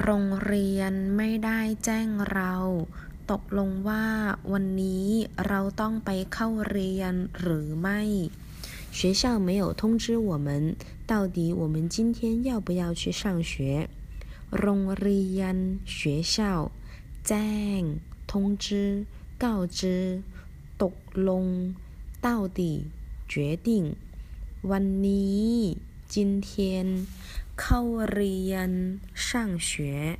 โรงเรียนไม่ได้แจ้งเรา ตกลงว่าวันนี้เราต้องไปเข้าเรียนหรือไม่学校没有通知我们，到底我们今天要不要去上学？โรงเรียน学校แจ้ง通知告知ตกลง到底决定วันนี้今天เข้าเรียน 上学。